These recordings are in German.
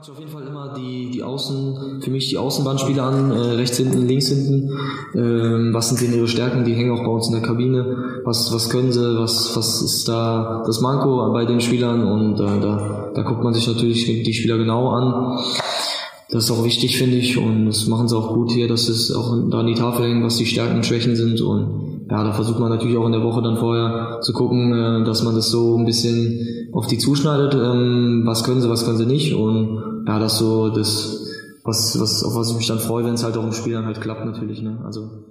guckt sich auf jeden Fall immer die, die Außen, für mich die Außenbahnspieler an, äh, rechts hinten, links hinten. Ähm, was sind denn ihre Stärken? Die hängen auch bei uns in der Kabine. Was, was können sie? Was, was ist da das Manko bei den Spielern? Und äh, da, da guckt man sich natürlich die Spieler genau an. Das ist auch wichtig, finde ich. Und das machen sie auch gut hier, dass es auch da an die Tafel hängen, was die Stärken und Schwächen sind. Und ja, da versucht man natürlich auch in der Woche dann vorher zu gucken, äh, dass man das so ein bisschen auf die zuschneidet, ähm, was können sie, was können sie nicht und ja, das so das, was, was, auf was ich mich dann freue, wenn es halt auch im Spiel dann halt klappt natürlich, ne? Also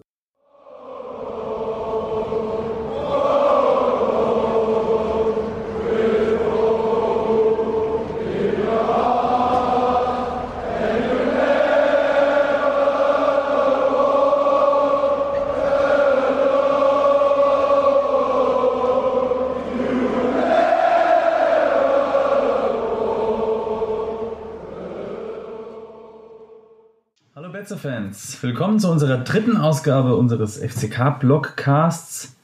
Fans, willkommen zu unserer dritten Ausgabe unseres FCK Blogcasts.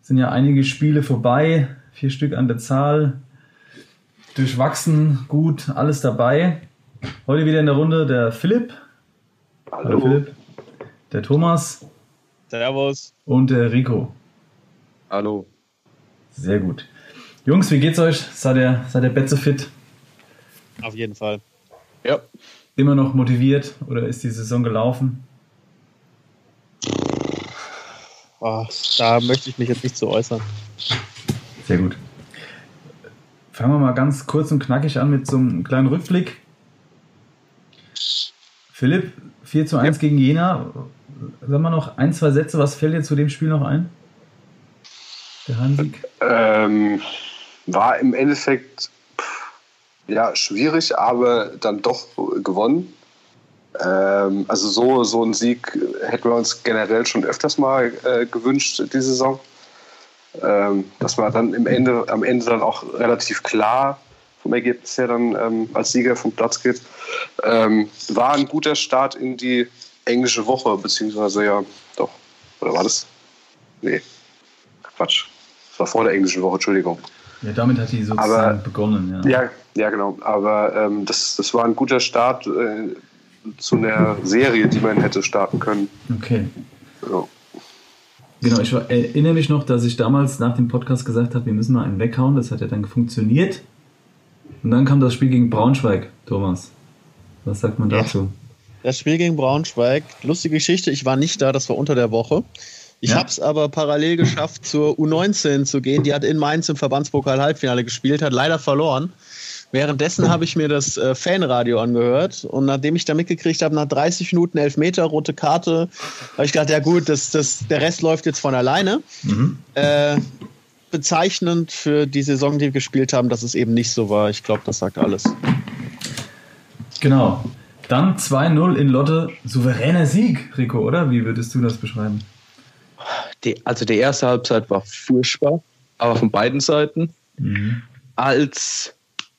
Sind ja einige Spiele vorbei, vier Stück an der Zahl, durchwachsen, gut, alles dabei. Heute wieder in der Runde der Philipp. Hallo. Hallo Philipp. Der Thomas. Servus. Und der Rico. Hallo. Sehr gut. Jungs, wie geht's euch? Seid ihr, seid ihr Betze fit? Auf jeden Fall. Ja immer noch motiviert oder ist die Saison gelaufen? Oh, da möchte ich mich jetzt nicht zu äußern. Sehr gut. Fangen wir mal ganz kurz und knackig an mit so einem kleinen Rückblick. Philipp, 4 zu 1 ja. gegen Jena. Sag mal noch ein, zwei Sätze. Was fällt dir zu dem Spiel noch ein? Der Hansieg? Ähm, war im Endeffekt ja, schwierig, aber dann doch gewonnen. Ähm, also so, so ein Sieg hätten wir uns generell schon öfters mal äh, gewünscht, die Saison. Ähm, dass man dann im Ende, am Ende dann auch relativ klar vom Ergebnis her dann ähm, als Sieger vom Platz geht. Ähm, war ein guter Start in die englische Woche, beziehungsweise ja, doch. Oder war das? Nee, Quatsch. Das war vor der englischen Woche, Entschuldigung. Ja, damit hat die sozusagen Aber, begonnen, ja. Ja, ja genau. Aber ähm, das, das war ein guter Start äh, zu einer Serie, die man hätte starten können. Okay. Ja. Genau, ich erinnere mich noch, dass ich damals nach dem Podcast gesagt habe, wir müssen mal einen weghauen. Das hat ja dann funktioniert. Und dann kam das Spiel gegen Braunschweig, Thomas. Was sagt man dazu? Das Spiel gegen Braunschweig, lustige Geschichte, ich war nicht da, das war unter der Woche. Ich ja. habe es aber parallel geschafft, zur U19 zu gehen. Die hat in Mainz im Verbandspokal Halbfinale gespielt, hat leider verloren. Währenddessen habe ich mir das äh, Fanradio angehört und nachdem ich da mitgekriegt habe, nach 30 Minuten Elfmeter, rote Karte, habe ich gedacht, ja gut, das, das, der Rest läuft jetzt von alleine. Mhm. Äh, bezeichnend für die Saison, die wir gespielt haben, dass es eben nicht so war. Ich glaube, das sagt alles. Genau. Dann 2-0 in Lotte. Souveräner Sieg, Rico, oder? Wie würdest du das beschreiben? Die, also die erste Halbzeit war furchtbar, aber von beiden Seiten. Mhm. Als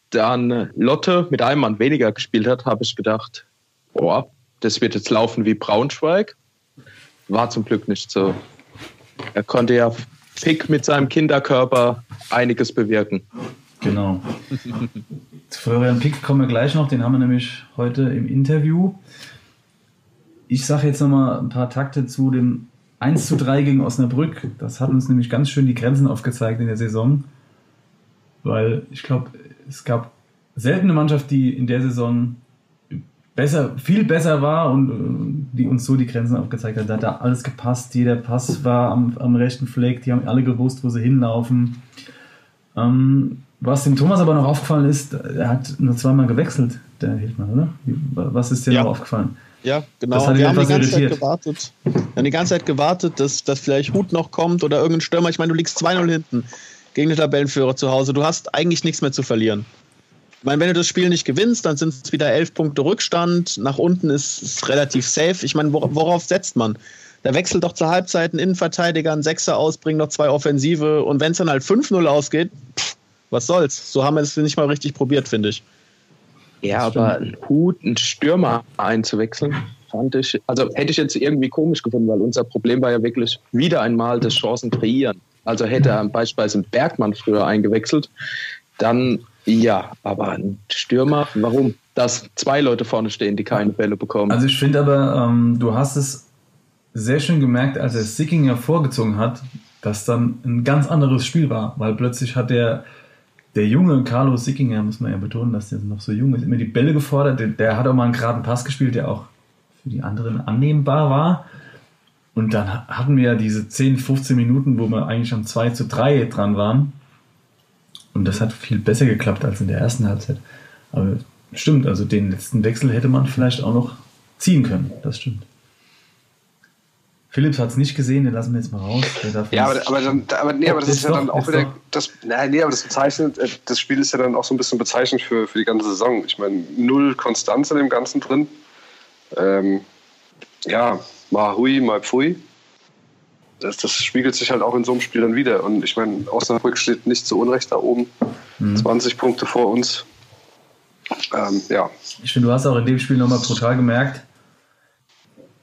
dann Lotte mit einem Mann weniger gespielt hat, habe ich gedacht, boah, das wird jetzt laufen wie Braunschweig. War zum Glück nicht so. Er konnte ja Pick mit seinem Kinderkörper einiges bewirken. Genau. Zu Florian Pick kommen wir gleich noch, den haben wir nämlich heute im Interview. Ich sage jetzt nochmal ein paar Takte zu dem 1 zu 3 gegen Osnabrück. Das hat uns nämlich ganz schön die Grenzen aufgezeigt in der Saison. Weil ich glaube, es gab selten eine Mannschaft, die in der Saison besser, viel besser war und äh, die uns so die Grenzen aufgezeigt hat. Da hat da alles gepasst, jeder Pass war am, am rechten Fleck, die haben alle gewusst, wo sie hinlaufen. Ähm, was dem Thomas aber noch aufgefallen ist, er hat nur zweimal gewechselt, der Hildmann, oder? Was ist dir ja. noch aufgefallen? Ja, genau. wir haben die ganze irritiert. Zeit gewartet. Wir haben die ganze Zeit gewartet, dass, dass vielleicht Hut noch kommt oder irgendein Stürmer. Ich meine, du liegst 2-0 hinten gegen den Tabellenführer zu Hause. Du hast eigentlich nichts mehr zu verlieren. Ich meine, wenn du das Spiel nicht gewinnst, dann sind es wieder elf Punkte Rückstand. Nach unten ist es relativ safe. Ich meine, worauf setzt man? Da wechselt doch zur Halbzeit ein Innenverteidiger, ein Sechser aus, bringt noch zwei Offensive. Und wenn es dann halt 5-0 ausgeht, pff, was soll's? So haben wir es nicht mal richtig probiert, finde ich. Ja, aber ein Hut, einen Stürmer einzuwechseln, fand ich, also hätte ich jetzt irgendwie komisch gefunden, weil unser Problem war ja wirklich wieder einmal das Chancen kreieren. Also hätte er beispielsweise Bergmann früher eingewechselt, dann ja, aber ein Stürmer, warum? dass zwei Leute vorne stehen, die keine Bälle bekommen. Also ich finde aber, ähm, du hast es sehr schön gemerkt, als er Sickinger vorgezogen hat, dass dann ein ganz anderes Spiel war, weil plötzlich hat der, der junge Carlos Sickinger, muss man ja betonen, dass der noch so jung ist, immer die Bälle gefordert. Der, der hat auch mal einen geraden Pass gespielt, der auch für die anderen annehmbar war. Und dann hatten wir ja diese 10, 15 Minuten, wo wir eigentlich schon 2 zu 3 dran waren. Und das hat viel besser geklappt als in der ersten Halbzeit. Aber stimmt, also den letzten Wechsel hätte man vielleicht auch noch ziehen können. Das stimmt. Philips hat es nicht gesehen, den lassen wir jetzt mal raus. ja, aber, aber, dann, aber, nee, aber das ist, ist ja doch, dann auch wieder. Das, nein, nee, aber das bezeichnet, äh, das Spiel ist ja dann auch so ein bisschen bezeichnend für, für die ganze Saison. Ich meine, null Konstanz in dem Ganzen drin. Ähm, ja, mal hui, mal pfui. Das, das, spiegelt sich halt auch in so einem Spiel dann wieder. Und ich meine, Osnabrück steht nicht zu Unrecht da oben. Mhm. 20 Punkte vor uns. Ähm, ja. Ich finde, du hast auch in dem Spiel nochmal brutal gemerkt,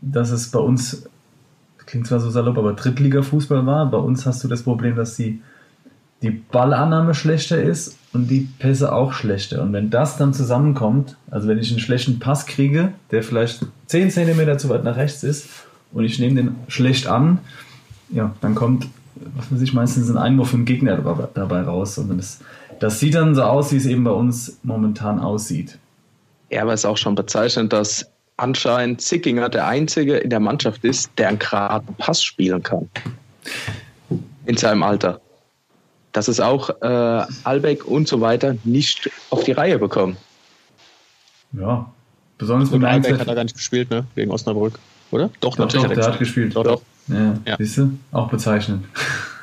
dass es bei uns klingt zwar so salopp, aber Drittliga-Fußball war. Bei uns hast du das Problem, dass die, die Ballannahme schlechter ist und die Pässe auch schlechter. Und wenn das dann zusammenkommt, also wenn ich einen schlechten Pass kriege, der vielleicht 10 cm zu weit nach rechts ist und ich nehme den schlecht an, ja, dann kommt, was weiß ich, meistens ein Einwurf vom Gegner dabei raus. Und das, das sieht dann so aus, wie es eben bei uns momentan aussieht. Ja, aber es ist auch schon bezeichnend, dass anscheinend Zickinger der Einzige in der Mannschaft ist, der einen geraden Pass spielen kann. In seinem Alter. Dass es auch äh, Albeck und so weiter nicht auf die Reihe bekommen. Ja, besonders mit Albeck hat er gar nicht gespielt, ne? Gegen Osnabrück, oder? Doch, doch natürlich. Doch, der hat gespielt. Doch, doch. Ja, ja. Siehst du? Auch bezeichnend.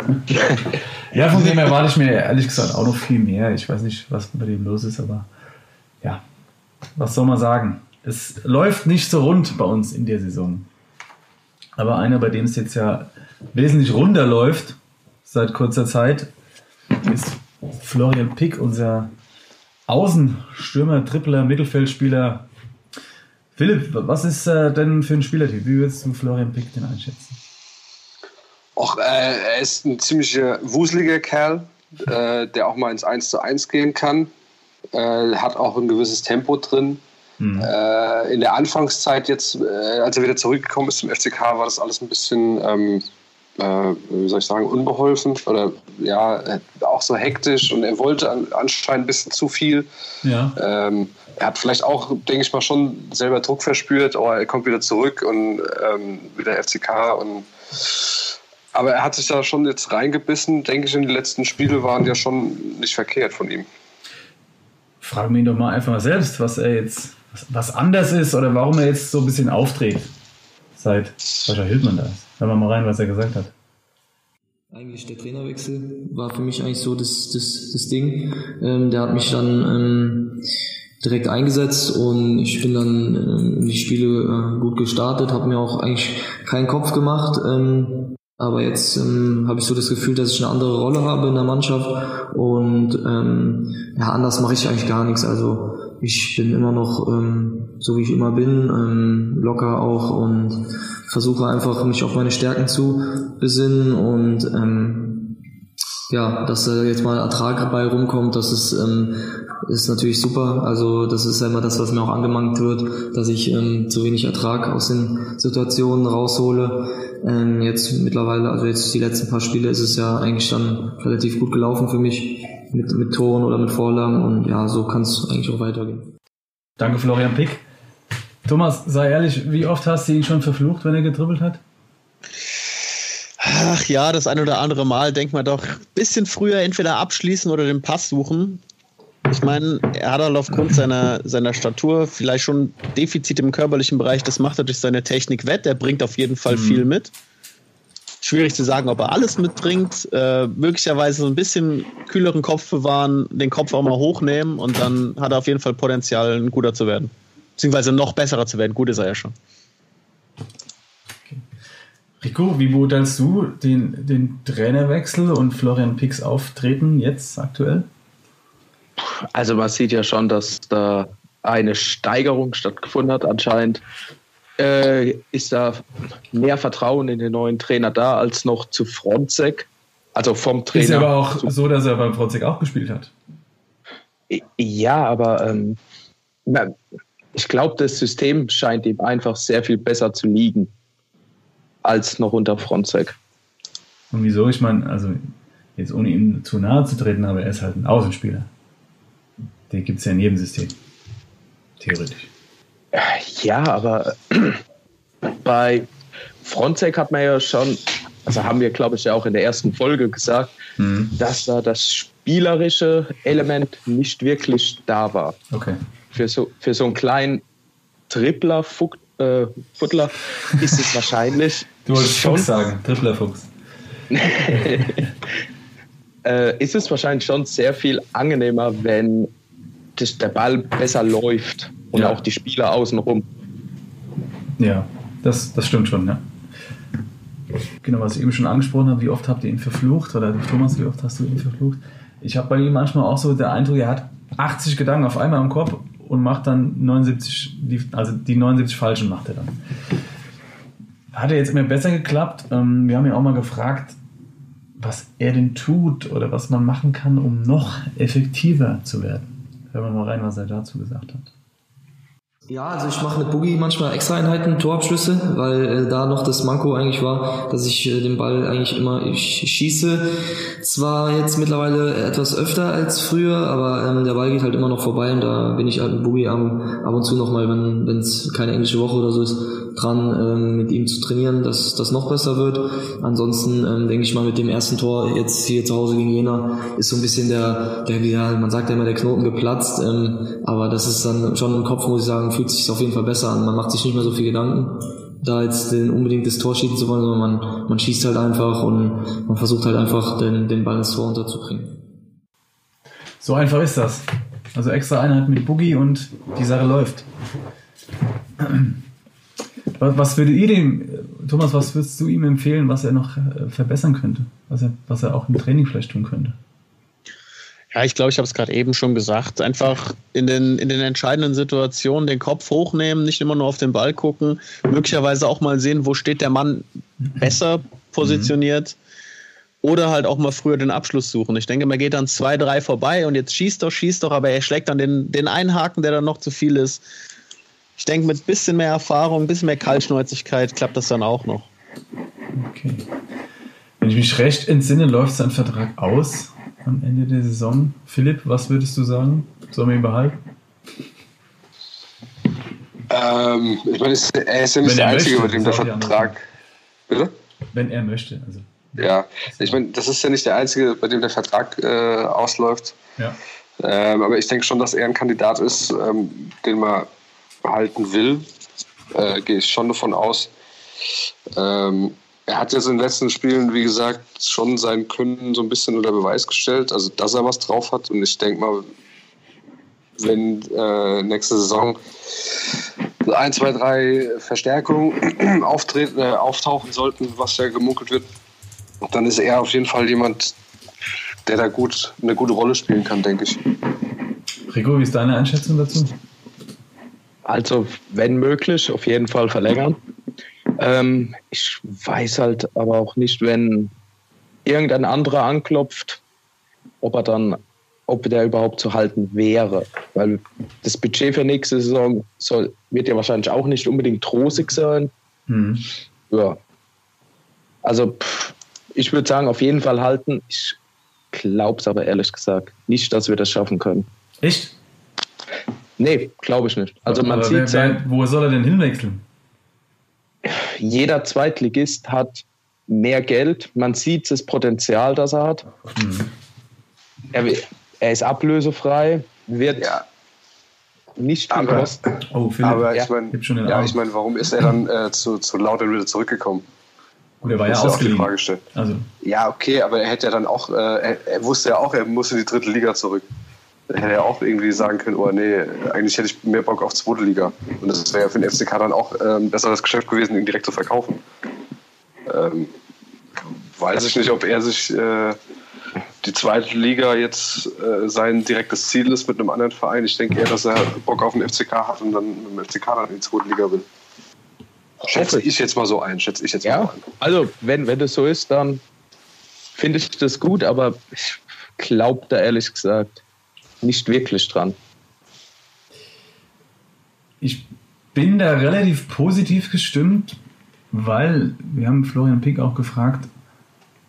ja, von dem erwarte ich mir ehrlich gesagt auch noch viel mehr. Ich weiß nicht, was bei dem los ist, aber ja, was soll man sagen? Es läuft nicht so rund bei uns in der Saison. Aber einer, bei dem es jetzt ja wesentlich runder läuft, seit kurzer Zeit, ist Florian Pick, unser Außenstürmer, Tripler, Mittelfeldspieler. Philipp, was ist äh, denn für ein Spielertyp? Wie würdest du Florian Pick denn einschätzen? Och, äh, er ist ein ziemlich wuseliger Kerl, äh, der auch mal ins 1 zu 1 gehen kann. Äh, hat auch ein gewisses Tempo drin. Mhm. Äh, in der Anfangszeit jetzt, äh, als er wieder zurückgekommen ist zum FCK, war das alles ein bisschen, ähm, äh, wie soll ich sagen, unbeholfen oder ja, auch so hektisch und er wollte an, anscheinend ein bisschen zu viel. Ja. Ähm, er hat vielleicht auch, denke ich mal, schon selber Druck verspürt, aber er kommt wieder zurück und ähm, wieder FCK und aber er hat sich da schon jetzt reingebissen, denke ich, in die letzten Spiele waren ja schon nicht verkehrt von ihm. Fragen wir ihn doch mal einfach mal selbst, was er jetzt was anders ist oder warum er jetzt so ein bisschen auftritt, seit Sascha Hildmann da ist. Hören wir mal rein, was er gesagt hat. Eigentlich der Trainerwechsel war für mich eigentlich so das, das, das Ding. Ähm, der hat mich dann ähm, direkt eingesetzt und ich bin dann ähm, die Spiele äh, gut gestartet, habe mir auch eigentlich keinen Kopf gemacht. Ähm, aber jetzt ähm, habe ich so das Gefühl, dass ich eine andere Rolle habe in der Mannschaft und ähm, ja, anders mache ich eigentlich gar nichts. Also ich bin immer noch ähm, so wie ich immer bin, ähm, locker auch und versuche einfach mich auf meine Stärken zu besinnen und ähm, ja, dass da jetzt mal Ertrag dabei rumkommt, das ist, ähm, ist natürlich super. Also das ist ja immer das, was mir auch angemangt wird, dass ich ähm, zu wenig Ertrag aus den Situationen raushole. Ähm, jetzt mittlerweile, also jetzt die letzten paar Spiele ist es ja eigentlich dann relativ gut gelaufen für mich mit, mit Toren oder mit Vorlagen und ja, so kann es eigentlich auch weitergehen. Danke, Florian Pick. Thomas, sei ehrlich, wie oft hast du ihn schon verflucht, wenn er gedribbelt hat? Ach ja, das ein oder andere Mal. Denk mal doch, ein bisschen früher entweder abschließen oder den Pass suchen. Ich meine, er hat halt aufgrund seiner, seiner Statur vielleicht schon Defizit im körperlichen Bereich. Das macht er durch seine Technik wett. Er bringt auf jeden Fall mhm. viel mit. Schwierig zu sagen, ob er alles mitbringt. Äh, möglicherweise so ein bisschen kühleren Kopf bewahren, den Kopf auch mal hochnehmen und dann hat er auf jeden Fall Potenzial, ein guter zu werden. Beziehungsweise noch besserer zu werden. Gut ist er ja schon. Rico, wie beurteilst du den, den Trainerwechsel und Florian Picks Auftreten jetzt aktuell? Also man sieht ja schon, dass da eine Steigerung stattgefunden hat. Anscheinend äh, ist da mehr Vertrauen in den neuen Trainer da als noch zu Fronzek. Also vom Trainer. Ist aber auch so, dass er beim Fronzek auch gespielt hat. Ja, aber ähm, ich glaube, das System scheint ihm einfach sehr viel besser zu liegen als noch unter Fronzek. Und wieso? Ich meine, also jetzt ohne ihm zu nahe zu treten, aber er ist halt ein Außenspieler. Den gibt es ja in jedem System. Theoretisch. Ja, aber bei Fronzek hat man ja schon, also haben wir, glaube ich, ja auch in der ersten Folge gesagt, mhm. dass da das spielerische Element nicht wirklich da war. Okay. Für so, für so einen kleinen Tripler Fuck, äh, Futtler ist es wahrscheinlich. Du wolltest schon Fuchs sagen, Tripler Fuchs. äh, ist es wahrscheinlich schon sehr viel angenehmer, wenn das, der Ball besser läuft und ja. auch die Spieler außenrum. Ja, das, das stimmt schon, ja. Genau, was ich eben schon angesprochen habe, wie oft habt ihr ihn verflucht? Oder Thomas, wie oft hast du ihn verflucht? Ich habe bei ihm manchmal auch so der Eindruck, er hat 80 Gedanken auf einmal im Kopf und macht dann 79, also die 79 falschen macht er dann. Hat er jetzt immer besser geklappt? Ähm, wir haben ihn auch mal gefragt, was er denn tut oder was man machen kann, um noch effektiver zu werden. Hören wir mal rein, was er dazu gesagt hat. Ja, also ich mache mit Boogie manchmal extra Einheiten, Torabschlüsse, weil äh, da noch das Manko eigentlich war, dass ich äh, den Ball eigentlich immer, ich schieße zwar jetzt mittlerweile etwas öfter als früher, aber ähm, der Ball geht halt immer noch vorbei und da bin ich halt mit Boogie am, ab und zu nochmal, wenn es keine englische Woche oder so ist, dran, ähm, mit ihm zu trainieren, dass das noch besser wird. Ansonsten ähm, denke ich mal mit dem ersten Tor jetzt hier zu Hause gegen Jena ist so ein bisschen der, der ja, man sagt ja immer der Knoten geplatzt, ähm, aber das ist dann schon im Kopf, muss ich sagen, fühlt sich auf jeden Fall besser an. Man macht sich nicht mehr so viel Gedanken, da jetzt den, unbedingt das Tor schießen zu wollen, sondern man, man schießt halt einfach und man versucht halt einfach den, den Ball ins Tor unterzubringen. So einfach ist das. Also extra Einheit mit Boogie und die Sache läuft. Was, was würdet ihr dem, Thomas, was würdest du ihm empfehlen, was er noch äh, verbessern könnte? Was er, was er auch im Training vielleicht tun könnte? Ja, ich glaube, ich habe es gerade eben schon gesagt. Einfach in den, in den entscheidenden Situationen den Kopf hochnehmen, nicht immer nur auf den Ball gucken, möglicherweise auch mal sehen, wo steht der Mann besser positioniert. Mhm. Oder halt auch mal früher den Abschluss suchen. Ich denke, man geht dann zwei, drei vorbei und jetzt schießt doch, schießt doch, aber er schlägt dann den, den einen Haken, der dann noch zu viel ist. Ich denke, mit ein bisschen mehr Erfahrung, ein bisschen mehr Kaltschnäuzigkeit klappt das dann auch noch. Okay. Wenn ich mich recht entsinne, läuft sein Vertrag aus am Ende der Saison. Philipp, was würdest du sagen? Sollen wir ihn behalten? Ähm, ich meine, er ist ja nicht der Einzige, möchte, bei dem der Vertrag. Bitte? Wenn er möchte. Also, ja, ich meine, das ist ja nicht der Einzige, bei dem der Vertrag äh, ausläuft. Ja. Ähm, aber ich denke schon, dass er ein Kandidat ist, ähm, den man behalten will. Äh, Gehe ich schon davon aus. Ähm, er hat jetzt in den letzten Spielen, wie gesagt, schon sein Können so ein bisschen unter Beweis gestellt, also dass er was drauf hat. Und ich denke mal, wenn äh, nächste Saison ein, zwei, drei Verstärkungen auftreten, äh, auftauchen sollten, was ja gemunkelt wird, dann ist er auf jeden Fall jemand, der da gut eine gute Rolle spielen kann, denke ich. Rico, wie ist deine Einschätzung dazu? Also, wenn möglich, auf jeden Fall verlängern. Ähm, ich weiß halt aber auch nicht, wenn irgendein anderer anklopft, ob er dann, ob der überhaupt zu halten wäre. Weil das Budget für nächste Saison soll, wird ja wahrscheinlich auch nicht unbedingt rosig sein. Mhm. Ja. Also pff, ich würde sagen, auf jeden Fall halten. Ich glaube es aber ehrlich gesagt nicht, dass wir das schaffen können. Echt? Nee, glaube ich nicht. Also man aber sieht wer, wer, wo soll er denn hinwechseln? Jeder Zweitligist hat mehr Geld. Man sieht das Potenzial, das er hat. Mhm. Er, er, ist ablösefrei, wird ja. nicht viel aber, kosten. Oh, Philipp, aber ich meine, ja, ich mein, warum ist er dann äh, zu, zu Lautern wieder zurückgekommen? Gut, er war ja ausgeliehen. Also. Ja, okay, aber er hätte ja dann auch, äh, er, er, wusste ja auch, er muss in die dritte Liga zurück. Er hätte ja auch irgendwie sagen können, oh nee, eigentlich hätte ich mehr Bock auf zweite Liga. Und das wäre ja für den FCK dann auch äh, ein besseres Geschäft gewesen, ihn direkt zu verkaufen. Ähm, weiß ich nicht, ob er sich äh, die zweite Liga jetzt äh, sein direktes Ziel ist mit einem anderen Verein. Ich denke eher, dass er Bock auf den FCK hat und dann mit dem FCK dann in die zweite Liga will. Schätze ich jetzt mal so ein, schätze ich jetzt ja, mal ein. Also, wenn, wenn das so ist, dann finde ich das gut, aber ich glaube da ehrlich gesagt nicht wirklich dran. ich bin da relativ positiv gestimmt, weil wir haben Florian Pick auch gefragt,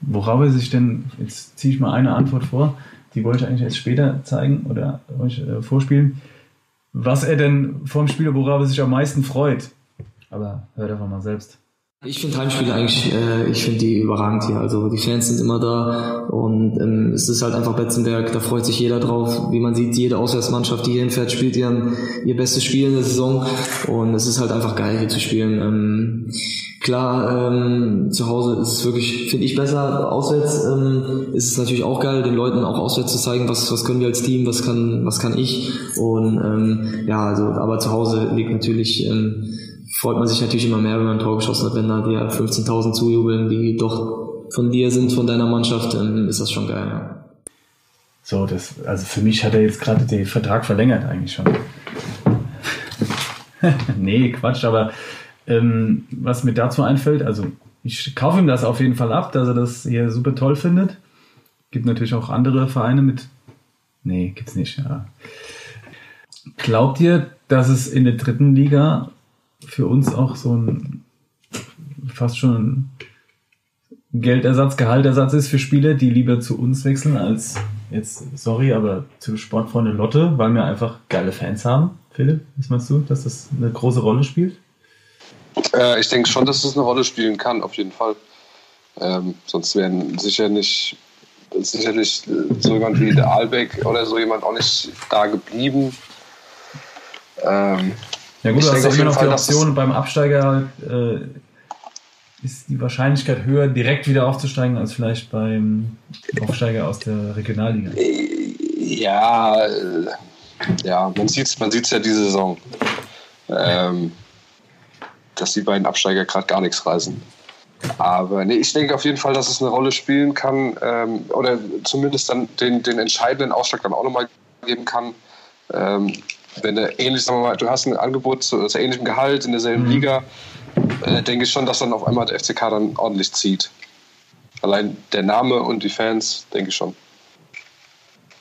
worauf er sich denn, jetzt ziehe ich mal eine Antwort vor, die wollte ich eigentlich erst später zeigen oder euch äh, vorspielen, was er denn vom Spiel, worauf er sich am meisten freut. Aber hört einfach mal selbst. Ich finde Heimspiele eigentlich, äh, ich finde die überragend hier. Also die Fans sind immer da und ähm, es ist halt einfach Betzenberg, da freut sich jeder drauf. Wie man sieht, jede Auswärtsmannschaft, die hier hinfährt, spielt ihren, ihr bestes Spiel in der Saison und es ist halt einfach geil hier zu spielen. Ähm, klar, ähm, zu Hause ist es wirklich, finde ich besser. Auswärts ähm, ist es natürlich auch geil, den Leuten auch auswärts zu zeigen, was, was können wir als Team, was kann, was kann ich. Und ähm, ja, also, aber zu Hause liegt natürlich ähm, freut man sich natürlich immer mehr, wenn man ein Tor geschossen hat, wenn da dir 15.000 zujubeln, die doch von dir sind, von deiner Mannschaft, dann ist das schon geil. Ja. So, das, also für mich hat er jetzt gerade den Vertrag verlängert eigentlich schon. nee, Quatsch, aber ähm, was mir dazu einfällt, also ich kaufe ihm das auf jeden Fall ab, dass er das hier super toll findet. Gibt natürlich auch andere Vereine mit. Nee, gibt's nicht, ja. Glaubt ihr, dass es in der dritten Liga für uns auch so ein fast schon Geldersatz, Gehaltersatz ist für Spieler, die lieber zu uns wechseln als jetzt, sorry, aber zu Sportfreunde Lotte, weil wir einfach geile Fans haben. Philipp, was meinst du, dass das eine große Rolle spielt? Äh, ich denke schon, dass es eine Rolle spielen kann, auf jeden Fall. Ähm, sonst wären sicher nicht, sicherlich so jemand wie der Albeck oder so jemand auch nicht da geblieben. Ähm, ja gut, ich du hast immer noch Fall, die Option, beim Absteiger äh, ist die Wahrscheinlichkeit höher, direkt wieder aufzusteigen, als vielleicht beim Aufsteiger aus der Regionalliga. Ja, äh, ja man sieht es man sieht's ja diese Saison, ähm, dass die beiden Absteiger gerade gar nichts reißen. Aber nee, ich denke auf jeden Fall, dass es eine Rolle spielen kann ähm, oder zumindest dann den, den entscheidenden Ausschlag dann auch nochmal geben kann. Ähm, wenn du ähnlich, sagen wir mal, du hast ein Angebot zu, zu ähnlichem Gehalt in derselben mhm. Liga, äh, denke ich schon, dass dann auf einmal der FCK dann ordentlich zieht. Allein der Name und die Fans, denke ich schon.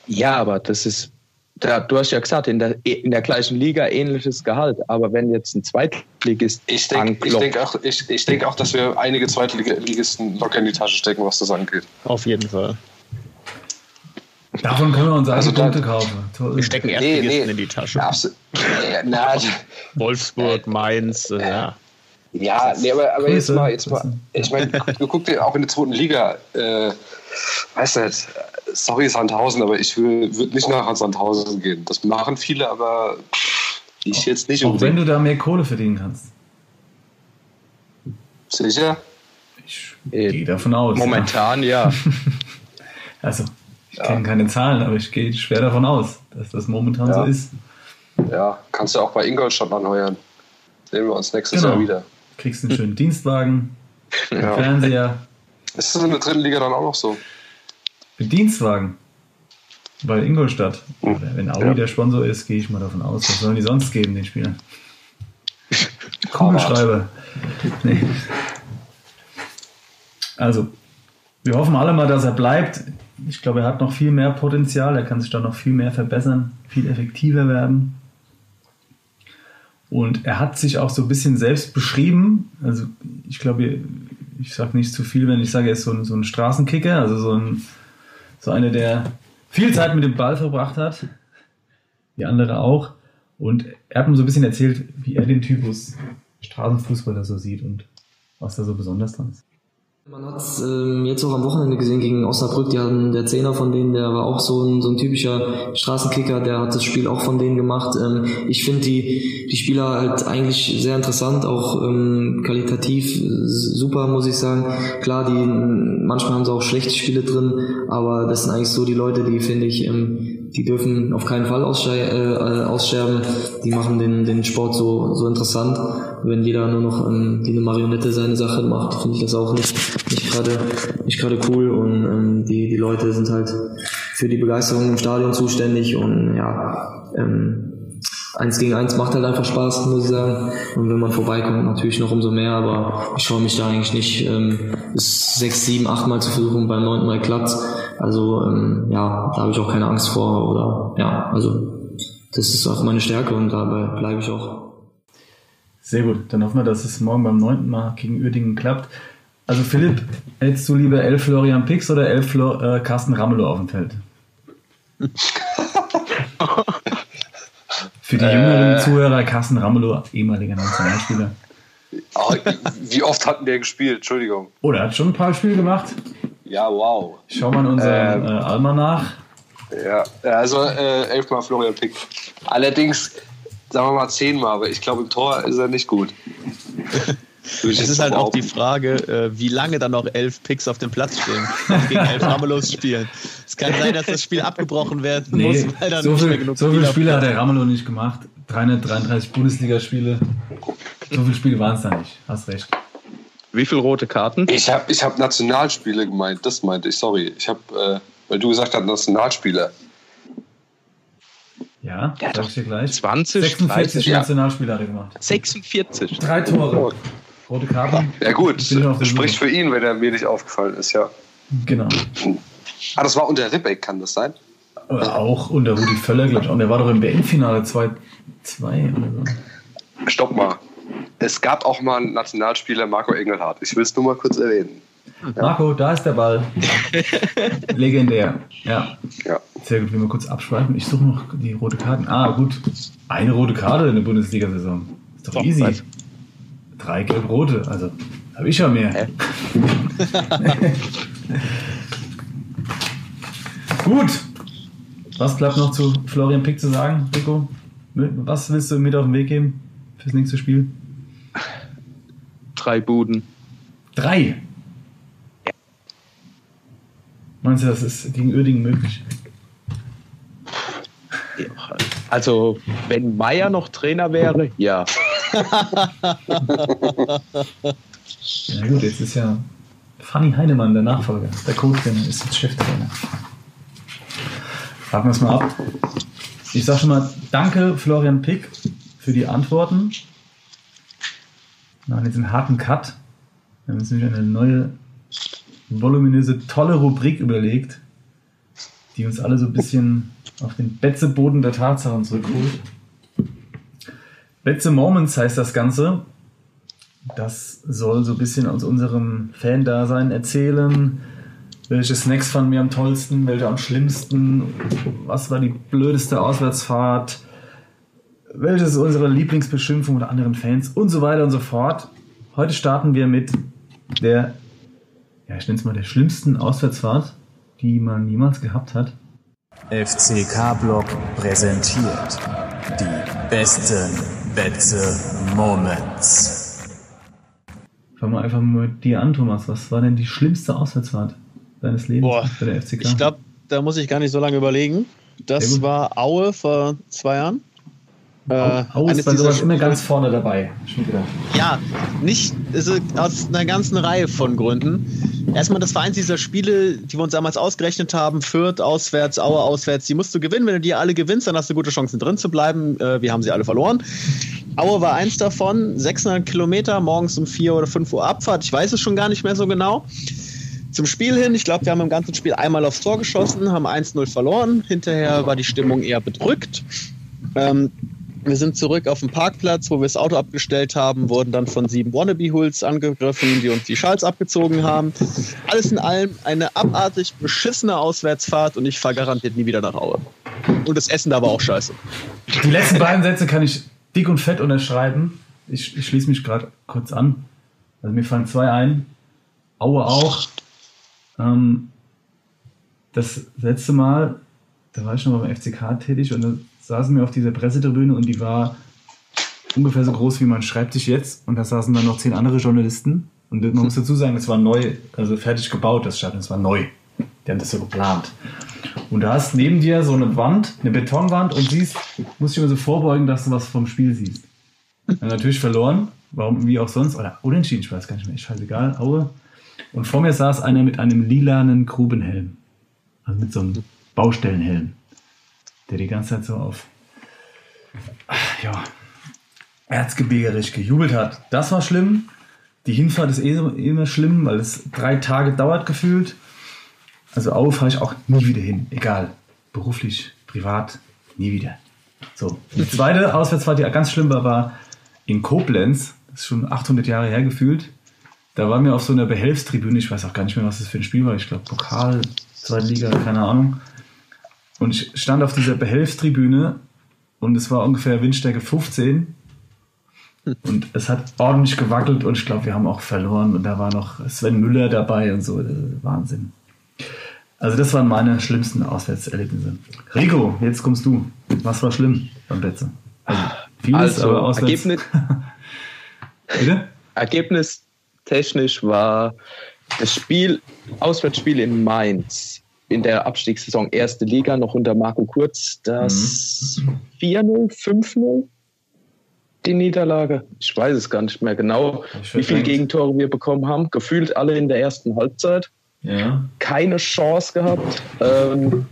Ja, aber das ist, da, du hast ja gesagt, in der, in der gleichen Liga ähnliches Gehalt. Aber wenn jetzt ein Zweitligist. Ich denke ich denk auch, ich, ich denk auch, dass wir einige Zweitligisten locker in die Tasche stecken, was das angeht. Auf jeden Fall. Davon können wir uns also Punkte kaufen. Toll. Wir stecken Erstligisten nee, nee. in die Tasche. Absolut. Na, Wolfsburg, Mainz, äh, ja. Ja, nee, aber, aber jetzt mal, jetzt mal, ich meine, du guck dir auch in der zweiten Liga, äh, weißt du, sorry Sandhausen, aber ich würde nicht nach Sandhausen gehen. Das machen viele, aber ich jetzt nicht. Auch wenn du da mehr Kohle verdienen kannst. Sicher? Ich gehe davon aus. Momentan ja. ja. also, ich kenne keine Zahlen, aber ich gehe schwer davon aus, dass das momentan so ist. Ja, kannst du auch bei Ingolstadt anheuern. Sehen wir uns nächstes genau. Jahr wieder. Kriegst einen schönen Dienstwagen, ja. Fernseher. Ist das in der dritten Liga dann auch noch so? Mit Dienstwagen? Bei Ingolstadt. Hm. Wenn Audi ja. der Sponsor ist, gehe ich mal davon aus. Was sollen die sonst geben, den Spielern? Kugelschreiber. Nee. Also, wir hoffen alle mal, dass er bleibt ich glaube, er hat noch viel mehr Potenzial, er kann sich da noch viel mehr verbessern, viel effektiver werden. Und er hat sich auch so ein bisschen selbst beschrieben. Also ich glaube, ich sage nicht zu viel, wenn ich sage, er ist so ein, so ein Straßenkicker, also so, ein, so einer, der viel Zeit mit dem Ball verbracht hat, wie andere auch. Und er hat mir so ein bisschen erzählt, wie er den Typus Straßenfußballer so sieht und was da so besonders dran ist. Man hat es ähm, jetzt auch am Wochenende gesehen gegen Osnabrück. Die hatten der Zehner von denen, der war auch so ein, so ein typischer Straßenkicker, der hat das Spiel auch von denen gemacht. Ähm, ich finde die, die Spieler halt eigentlich sehr interessant, auch ähm, qualitativ super, muss ich sagen. Klar, die manchmal haben sie auch schlechte Spiele drin, aber das sind eigentlich so die Leute, die finde ich, ähm, die dürfen auf keinen Fall äh, aussterben. Die machen den, den Sport so, so interessant. Wenn jeder nur noch ähm, wie eine Marionette seine Sache macht, finde ich das auch nicht nicht gerade nicht cool und ähm, die die Leute sind halt für die Begeisterung im Stadion zuständig und ja ähm, eins gegen eins macht halt einfach Spaß, muss ich sagen. Und wenn man vorbeikommt, natürlich noch umso mehr, aber ich schaue mich da eigentlich nicht, ähm, bis sechs, sieben, acht Mal zu versuchen, beim neunten Mal klappt Also ähm, ja, da habe ich auch keine Angst vor oder ja, also das ist auch meine Stärke und dabei bleibe ich auch. Sehr gut. Dann hoffen wir, dass es morgen beim 9. Mal gegen Uerdingen klappt. Also Philipp, hättest du lieber elf Florian Pix oder elf Flo, äh, Carsten Ramelow auf dem Feld? Für die jüngeren äh, Zuhörer, Carsten Ramelow, ehemaliger Nationalspieler. Oh, wie oft hatten der gespielt? Entschuldigung. Oh, der hat schon ein paar Spiele gemacht. Ja, wow. Schau mal in unseren ähm, äh, Almanach. Ja, also äh, elfmal Florian Pick. Allerdings, sagen wir mal zehnmal, aber ich glaube, im Tor ist er nicht gut. Es ist halt auch die Frage, äh, wie lange dann noch elf Picks auf dem Platz stehen gegen elf Ramelos spielen. Es kann sein, dass das Spiel abgebrochen werden nee, muss, weil dann so nicht viel, mehr genug So viele Spiele hat der Ramelow nicht gemacht. 333 Bundesligaspiele. So viele Spiele waren es da nicht. Hast recht. Wie viele rote Karten? Ich habe ich hab Nationalspiele gemeint. Das meinte ich. Sorry. Ich habe, äh, weil du gesagt hast, Nationalspieler. Ja, ja sag ich dir gleich. 20, 46 30, Nationalspiele hat er gemacht. 46. Drei Tore. Rote Karte. Ja gut, spricht für ihn, wenn er mir nicht aufgefallen ist, ja. Genau. Ah, das war unter Ribbeck, kann das sein? Oder auch unter Rudi Völler, glaube ich. Und der war doch im WM-Finale 2 oder so. Stopp mal. Es gab auch mal einen Nationalspieler, Marco Engelhardt. Ich will es nur mal kurz erwähnen. Ja. Marco, da ist der Ball. Legendär. Ja. ja. Sehr gut, wenn wir kurz abschweifen. Ich suche noch die rote Karten. Ah, gut. Eine rote Karte in der Bundesliga-Saison. Ist doch, doch easy. Weiß. Drei gelb-rote. Also, habe ich ja mehr. gut. Was bleibt noch zu Florian Pick zu sagen, Rico? Was willst du mit auf den Weg geben fürs nächste Spiel? Drei Buden. Drei? Ja. Meinst du, das ist gegen Uerdingen möglich? Also, wenn Meier noch Trainer wäre, ja. ja gut, jetzt ist ja Fanny Heinemann der Nachfolger. Der Co-Trainer ist jetzt Cheftrainer. Warten wir es mal ab. Ich sage schon mal danke, Florian Pick, für die Antworten. Wir machen jetzt einen harten Cut. Wir haben uns nämlich eine neue, voluminöse, tolle Rubrik überlegt, die uns alle so ein bisschen auf den Betzeboden der Tatsachen zurückholt. Betze Moments heißt das Ganze. Das soll so ein bisschen aus unserem Fan-Dasein erzählen, welche Snacks fanden wir am tollsten, welche am schlimmsten, was war die blödeste Auswärtsfahrt, welches ist unsere Lieblingsbeschimpfung oder anderen Fans und so weiter und so fort. Heute starten wir mit der, ja, ich nenne es mal der schlimmsten Auswärtsfahrt, die man jemals gehabt hat. FCK-Block präsentiert die besten Betze Moments. Fangen wir einfach mal mit dir an, Thomas. Was war denn die schlimmste Auswärtsfahrt? deines Lebens Boah, bei der FCK? Ich glaube, da muss ich gar nicht so lange überlegen. Das war Aue vor zwei Jahren. Äh, Aue ist bei sowas immer ganz vorne dabei. Ja, nicht also aus einer ganzen Reihe von Gründen. Erstmal das war eins dieser Spiele, die wir uns damals ausgerechnet haben, Fürth auswärts, Aue auswärts, die musst du gewinnen. Wenn du die alle gewinnst, dann hast du gute Chancen drin zu bleiben. Äh, wir haben sie alle verloren. Aue war eins davon, 600 Kilometer, morgens um 4 oder 5 Uhr Abfahrt. Ich weiß es schon gar nicht mehr so genau. Zum Spiel hin, ich glaube, wir haben im ganzen Spiel einmal aufs Tor geschossen, haben 1-0 verloren. Hinterher war die Stimmung eher bedrückt. Ähm, wir sind zurück auf den Parkplatz, wo wir das Auto abgestellt haben, wurden dann von sieben Wannabe-Hools angegriffen, die uns die Schals abgezogen haben. Alles in allem eine abartig beschissene Auswärtsfahrt und ich fahre garantiert nie wieder nach Aue. Und das Essen da war auch scheiße. Die letzten beiden Sätze kann ich dick und fett unterschreiben. Ich, ich schließe mich gerade kurz an. Also mir fallen zwei ein. Aue auch. Ähm, das letzte Mal, da war ich noch beim FCK tätig und saßen wir auf dieser Pressetribüne und die war ungefähr so groß wie mein Schreibtisch jetzt und da saßen dann noch zehn andere Journalisten und man muss dazu sagen, es war neu, also fertig gebaut, das Stadion, es war neu. Die haben das so geplant. Und da hast neben dir so eine Wand, eine Betonwand und siehst, musst dich immer so vorbeugen, dass du was vom Spiel siehst. Dann natürlich verloren, warum, wie auch sonst, oder unentschieden, ich weiß gar nicht mehr, ist scheißegal, Aue. Und vor mir saß einer mit einem lilanen Grubenhelm. Also mit so einem Baustellenhelm. Der die ganze Zeit so auf, ja, erzgebirgerisch gejubelt hat. Das war schlimm. Die Hinfahrt ist eh immer schlimm, weil es drei Tage dauert gefühlt. Also Aue fahre ich auch nie wieder hin. Egal. Beruflich, privat, nie wieder. So. Die zweite Auswärtsfahrt, die ganz schlimm war, war in Koblenz, das ist schon 800 Jahre her gefühlt, da waren wir auf so einer Behelfstribüne, ich weiß auch gar nicht mehr, was das für ein Spiel war, ich glaube Pokal, zweite Liga, keine Ahnung. Und ich stand auf dieser Behelfstribüne und es war ungefähr Windstärke 15 und es hat ordentlich gewackelt und ich glaube, wir haben auch verloren und da war noch Sven Müller dabei und so, Wahnsinn. Also das waren meine schlimmsten Auswärtserlebnisse. Rico, jetzt kommst du. Was war schlimm beim Betze? Also vieles, also, aber auswärts. Ergebnis, Bitte? Ergebnis technisch war das Spiel, Auswärtsspiel in Mainz in der Abstiegssaison erste Liga noch unter Marco Kurz das mhm. 4-0, 5-0 die Niederlage. Ich weiß es gar nicht mehr genau, wie viele Gegentore wir bekommen haben. Gefühlt alle in der ersten Halbzeit. Ja. Keine Chance gehabt. Ähm,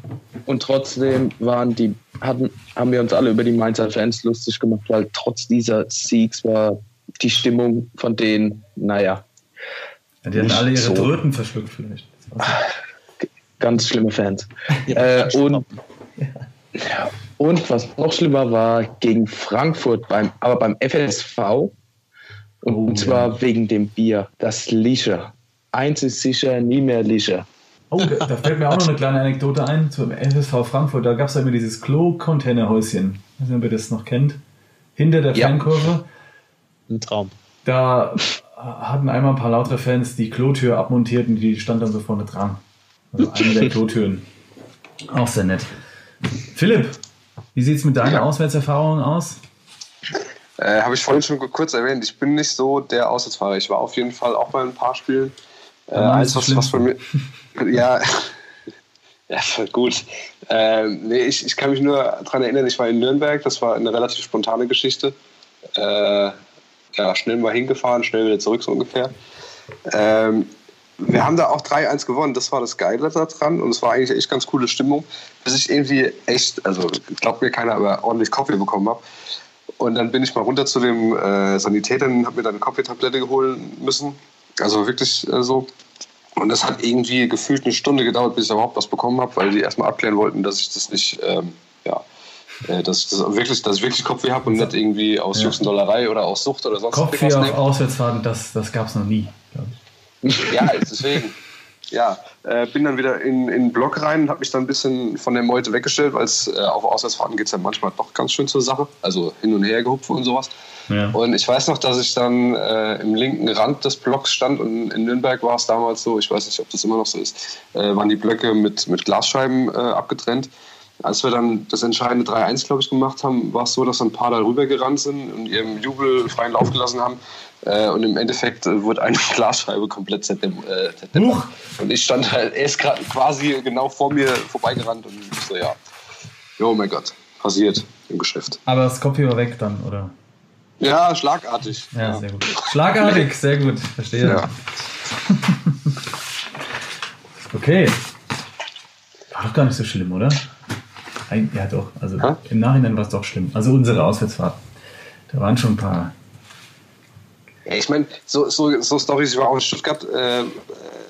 und trotzdem waren die, hatten, haben wir uns alle über die Mainzer Fans lustig gemacht, weil trotz dieser Siegs war die Stimmung von denen, naja. Ja, die hatten alle ihre so. Tröten verschluckt vielleicht. Ganz schlimme Fans. Ja, äh, und, ja. und was noch schlimmer war, gegen Frankfurt, beim, aber beim FSV. Und, oh, zwar ja. wegen dem Bier, das Lischer. Eins ist sicher, nie mehr Lischer. Oh, da, fällt mir auch noch eine kleine Anekdote ein zum FSV Frankfurt. Da gab es ja immer dieses Klo-Containerhäuschen. Ich weiß nicht, ob ihr das noch kennt. Hinter der Fankurve. Ein Traum. Da hatten einmal ein paar lautere Fans die Klotür abmontiert und die stand dann so vorne dran. Also eine der Klotüren. Auch sehr nett. Philipp, wie sieht es mit deinen ja. Auswärtserfahrungen aus? Äh, Habe ich vorhin schon kurz erwähnt. Ich bin nicht so der Auswärtsfahrer. Ich war auf jeden Fall auch bei ein paar Spielen. Äh, eins, was, was für mich. ja, ja, gut. Äh, nee, ich, ich kann mich nur daran erinnern, ich war in Nürnberg. Das war eine relativ spontane Geschichte. Äh, ja, schnell mal hingefahren, schnell wieder zurück, so ungefähr. Ähm, wir haben da auch 3-1 gewonnen. Das war das Geile daran. Und es war eigentlich echt ganz coole Stimmung, bis ich irgendwie echt, also glaubt mir keiner, aber ordentlich Kaffee bekommen habe. Und dann bin ich mal runter zu dem äh, Sanitäter und habe mir dann eine Kaffeetablette holen müssen. Also wirklich äh, so. Und das hat irgendwie gefühlt eine Stunde gedauert, bis ich überhaupt was bekommen habe, weil die erstmal abklären wollten, dass ich das nicht, ähm, ja, äh, dass, ich das wirklich, dass ich wirklich Kopfweh habe und nicht irgendwie aus ja. Juxendollerei oder aus Sucht oder sonst was. Kopfweh auf Auswärtsfahrten, das, das gab es noch nie, glaube ich. Ja, deswegen. Ja, äh, bin dann wieder in, in den Block rein und habe mich dann ein bisschen von der Meute weggestellt, weil es äh, auf Auswärtsfahrten geht es ja manchmal doch ganz schön zur Sache. Also hin und her gehupft und sowas. Ja. Und ich weiß noch, dass ich dann äh, im linken Rand des Blocks stand und in Nürnberg war es damals so, ich weiß nicht, ob das immer noch so ist, äh, waren die Blöcke mit, mit Glasscheiben äh, abgetrennt. Als wir dann das entscheidende 3-1, glaube ich, gemacht haben, war es so, dass ein paar da rüber gerannt sind und ihrem Jubel freien Lauf gelassen haben. Äh, und im Endeffekt äh, wurde eine Glasscheibe komplett zerdämmert. Äh, und ich stand halt, er ist quasi genau vor mir vorbeigerannt und ich so, ja, oh mein Gott, passiert im Geschäft. Aber das Kopfhörer weg dann, oder? Ja, schlagartig. Ja, ja. sehr gut. Schlagartig, sehr gut, verstehe. Ja. okay. War doch gar nicht so schlimm, oder? Ja, doch. Also ha? im Nachhinein war es doch schlimm. Also unsere Auswärtsfahrt. Da waren schon ein paar ja, ich meine, so, so, so Storys, ich war auch in Stuttgart, äh,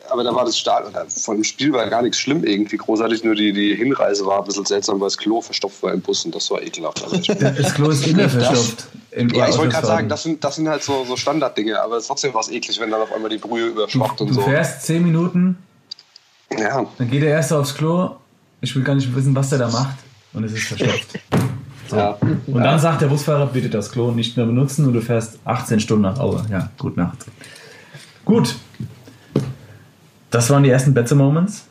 aber da war das Stadion, von dem Spiel war gar nichts schlimm irgendwie großartig, nur die, die Hinreise war ein bisschen seltsam, weil das Klo verstopft war im Bus und das war ekelhaft. Also das Klo ist immer verstopft. ja, ich wollte gerade sagen, das sind, das sind halt so, so Standarddinge, aber trotzdem war es eklig, wenn dann auf einmal die Brühe überschwappt und du so. Du fährst zehn Minuten, ja. dann geht der Erste aufs Klo, ich will gar nicht wissen, was der da macht und es ist verstopft. So. Ja. Und dann sagt der Busfahrer, bitte das Klo nicht mehr benutzen und du fährst 18 Stunden nach Aue. Ja, gut Nacht. Gut. Das waren die ersten Better Moments.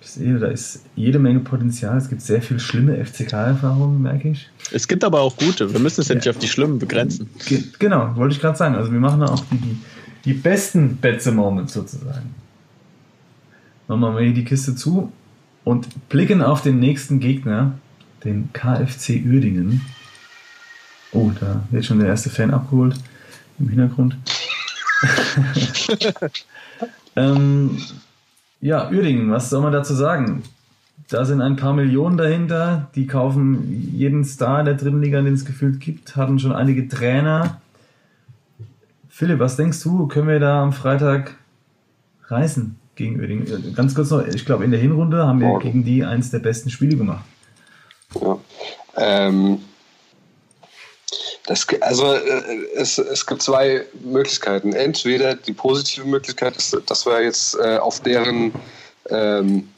Ich sehe, da ist jede Menge Potenzial. Es gibt sehr viele schlimme FCK-Erfahrungen, merke ich. Es gibt aber auch gute. Wir müssen es ja nicht auf die schlimmen begrenzen. Ge genau, wollte ich gerade sagen. Also wir machen auch die, die, die besten Better Moments sozusagen. Machen wir mal hier die Kiste zu und blicken auf den nächsten Gegner, den KFC Uerdingen. Oh, da wird schon der erste Fan abgeholt im Hintergrund. ähm, ja, Uerdingen, was soll man dazu sagen? Da sind ein paar Millionen dahinter, die kaufen jeden Star in der dritten Liga, den es gefühlt gibt, hatten schon einige Trainer. Philipp, was denkst du, können wir da am Freitag reisen gegen Uerdingen? Ganz kurz noch, ich glaube, in der Hinrunde haben wir gegen die eins der besten Spiele gemacht. Ja. Ähm, Das, also äh, es, es gibt zwei Möglichkeiten. Entweder die positive Möglichkeit ist, dass wir jetzt äh, auf deren ähm,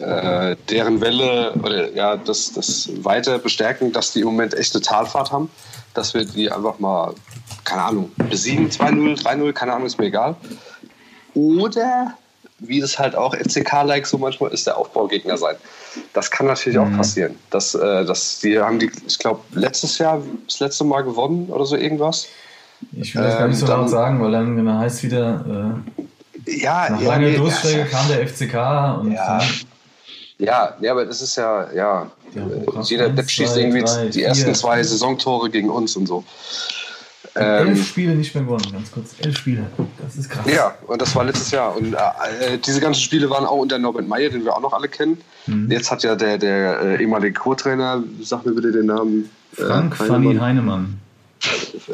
äh, deren Welle oder ja das, das weiter bestärken, dass die im Moment echte Talfahrt haben, dass wir die einfach mal, keine Ahnung, besiegen, 2-0, 3-0, keine Ahnung, ist mir egal. Oder wie das halt auch FCK-like so manchmal ist, der Aufbaugegner sein. Das kann natürlich mhm. auch passieren. Dass, äh, dass die haben die, ich glaube, letztes Jahr das letzte Mal gewonnen oder so irgendwas. Ich will das ähm, gar nicht so ähm, laut sagen, weil dann genau heißt wieder, äh, ja, nach ja, langer nee, Durststrecke ja, kam der FCK und ja. Ja, ja, aber das ist ja, ja, ja jeder Depp schießt irgendwie drei, die ersten zwei Saisontore gegen uns und so. Ähm, elf Spiele nicht mehr gewonnen, ganz kurz. Elf Spiele. Das ist krass. Ja, und das war letztes Jahr. Und äh, diese ganzen Spiele waren auch unter Norbert Meyer, den wir auch noch alle kennen. Mhm. Jetzt hat ja der, der äh, ehemalige Co-Trainer, sag mir bitte den Namen. Äh, Frank äh, Fanny Heinemann.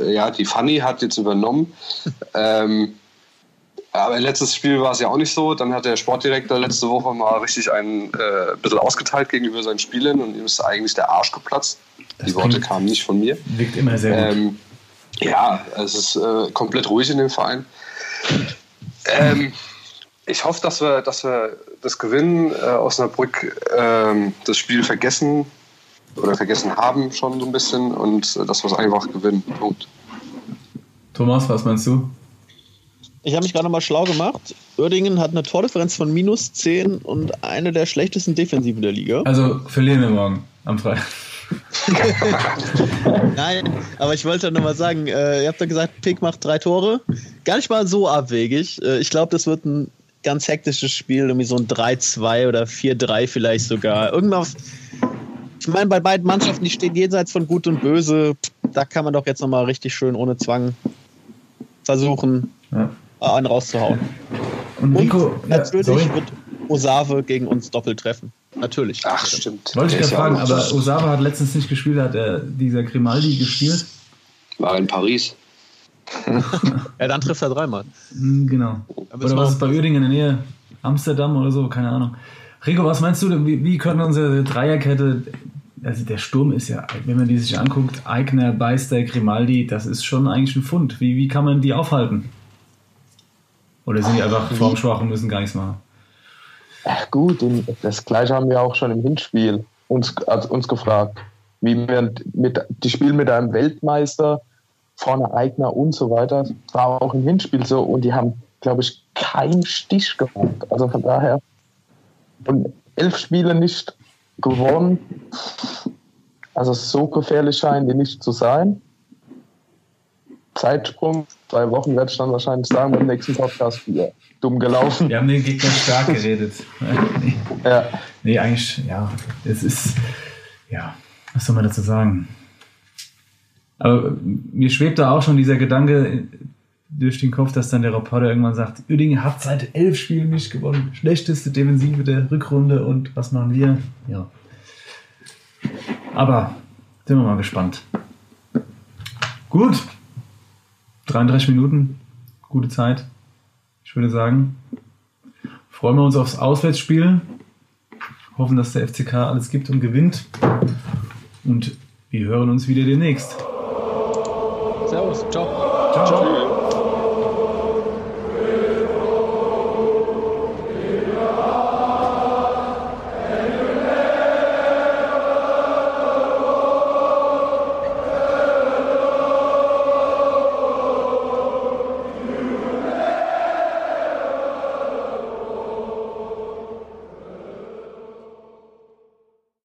Ja, die Fanny hat jetzt übernommen. ähm, aber letztes Spiel war es ja auch nicht so. Dann hat der Sportdirektor letzte Woche mal richtig ein äh, bisschen ausgeteilt gegenüber seinen Spielern und ihm ist eigentlich der Arsch geplatzt. Das die Worte kamen nicht von mir. Wirkt immer sehr ähm, gut. Ja, es ist äh, komplett ruhig in dem Verein. Ähm, ich hoffe, dass wir, dass wir das Gewinnen äh, Osnabrück ähm, das Spiel vergessen oder vergessen haben schon so ein bisschen und äh, dass wir es einfach gewinnen. Punkt. Thomas, was meinst du? Ich habe mich gerade mal schlau gemacht. Uerdingen hat eine Tordifferenz von minus 10 und eine der schlechtesten Defensiven der Liga. Also verlieren wir morgen am Freitag. Nein, aber ich wollte nur mal sagen, äh, ihr habt ja gesagt, Pick macht drei Tore. Gar nicht mal so abwegig. Äh, ich glaube, das wird ein ganz hektisches Spiel, irgendwie so ein 3-2 oder 4-3 vielleicht sogar. Irgendwas. Ich meine, bei beiden Mannschaften, die stehen jenseits von Gut und Böse. Da kann man doch jetzt nochmal richtig schön ohne Zwang versuchen, ja. einen rauszuhauen. Und, Nico, und natürlich ja, wird Osave gegen uns doppelt treffen. Natürlich. Ach, stimmt. Wollte ich gerade fragen, aber Osava hat letztens nicht gespielt, hat er dieser Grimaldi gespielt? War in Paris. ja, dann trifft er dreimal. Hm, genau. Aber oder was ist bei Uerdingen in der Nähe? Amsterdam oder so? Keine Ahnung. Rico, was meinst du, wie, wie können unsere Dreierkette, also der Sturm ist ja, wenn man die sich anguckt, Eigner, Beister, Grimaldi, das ist schon eigentlich ein Fund. Wie, wie kann man die aufhalten? Oder sind die einfach formschwach und müssen gar nichts machen? Ach gut, das gleiche haben wir auch schon im Hinspiel uns, also uns gefragt. Wie wir mit, die spielen mit einem Weltmeister, vorne Eigner und so weiter. Das war auch im Hinspiel so und die haben, glaube ich, keinen Stich gemacht. Also von daher. Und elf Spiele nicht gewonnen. Also so gefährlich scheinen die nicht zu sein. Zeitsprung, zwei Wochen werde ich dann wahrscheinlich sagen beim nächsten Podcast wieder dumm gelaufen. Wir haben den Gegner stark geredet. nee. Ja. Nee, eigentlich, ja, es ist, ja, was soll man dazu sagen? Aber mir schwebt da auch schon dieser Gedanke durch den Kopf, dass dann der Reporter irgendwann sagt, Uerdingen hat seit elf Spielen nicht gewonnen. Schlechteste Defensive der Rückrunde und was machen wir? Ja. Aber sind wir mal gespannt. Gut. 33 Minuten. Gute Zeit. Ich würde sagen, freuen wir uns aufs Auswärtsspiel. Hoffen, dass der FCK alles gibt und gewinnt. Und wir hören uns wieder demnächst. Servus, ciao. Ciao. ciao.